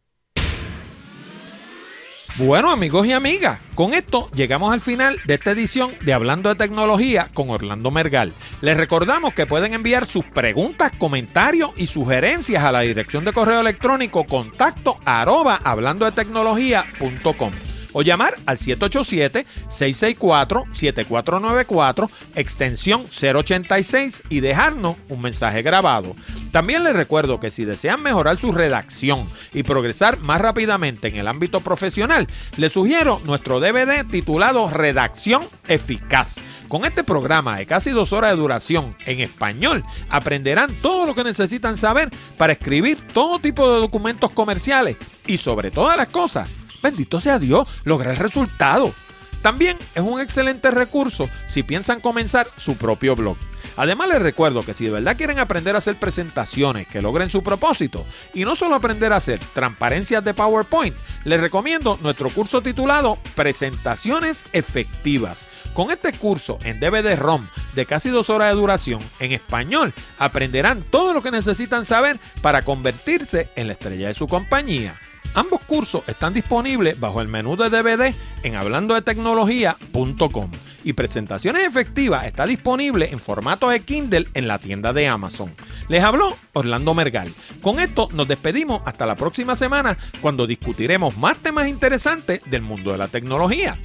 Bueno amigos y amigas, con esto llegamos al final de esta edición de Hablando de Tecnología con Orlando Mergal. Les recordamos que pueden enviar sus preguntas, comentarios y sugerencias a la dirección de correo electrónico contacto arroba hablando de tecnología.com o llamar al 787-664-7494, extensión 086 y dejarnos un mensaje grabado. También les recuerdo que si desean mejorar su redacción y progresar más rápidamente en el ámbito profesional, les sugiero nuestro DVD titulado Redacción Eficaz. Con este programa de casi dos horas de duración en español, aprenderán todo lo que necesitan saber para escribir todo tipo de documentos comerciales y sobre todas las cosas, bendito sea Dios, lograr el resultado. También es un excelente recurso si piensan comenzar su propio blog. Además les recuerdo que si de verdad quieren aprender a hacer presentaciones que logren su propósito y no solo aprender a hacer transparencias de PowerPoint, les recomiendo nuestro curso titulado Presentaciones Efectivas. Con este curso en DVD-ROM de casi dos horas de duración en español, aprenderán todo lo que necesitan saber para convertirse en la estrella de su compañía. Ambos cursos están disponibles bajo el menú de DVD en hablandodetecnología.com y Presentaciones Efectivas está disponible en formato de Kindle en la tienda de Amazon. Les habló Orlando Mergal. Con esto nos despedimos hasta la próxima semana cuando discutiremos más temas interesantes del mundo de la tecnología.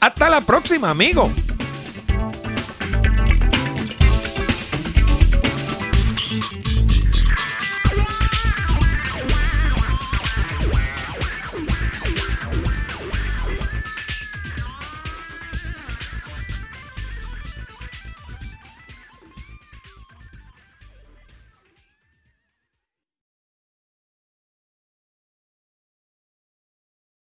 Hasta la próxima, amigos.